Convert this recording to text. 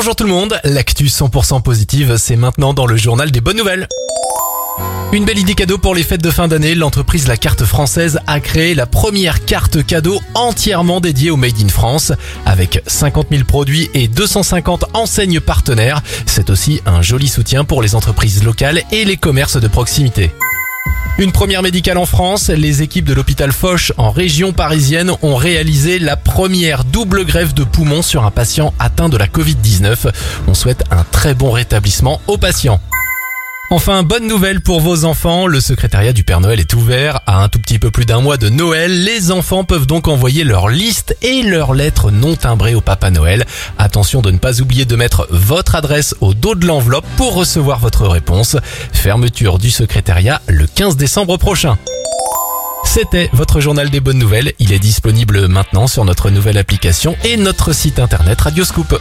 Bonjour tout le monde, l'actu 100% positive, c'est maintenant dans le journal des bonnes nouvelles. Une belle idée cadeau pour les fêtes de fin d'année, l'entreprise La Carte Française a créé la première carte cadeau entièrement dédiée au Made in France. Avec 50 000 produits et 250 enseignes partenaires, c'est aussi un joli soutien pour les entreprises locales et les commerces de proximité. Une première médicale en France, les équipes de l'hôpital Foch en région parisienne ont réalisé la première double grève de poumon sur un patient atteint de la Covid-19. On souhaite un très bon rétablissement aux patients. Enfin, bonne nouvelle pour vos enfants, le secrétariat du Père Noël est ouvert. À un tout petit peu plus d'un mois de Noël, les enfants peuvent donc envoyer leur liste et leurs lettres non timbrées au Papa Noël. Attention de ne pas oublier de mettre votre adresse au dos de l'enveloppe pour recevoir votre réponse. Fermeture du secrétariat le 15 décembre prochain. C'était votre journal des bonnes nouvelles. Il est disponible maintenant sur notre nouvelle application et notre site internet Radioscoop.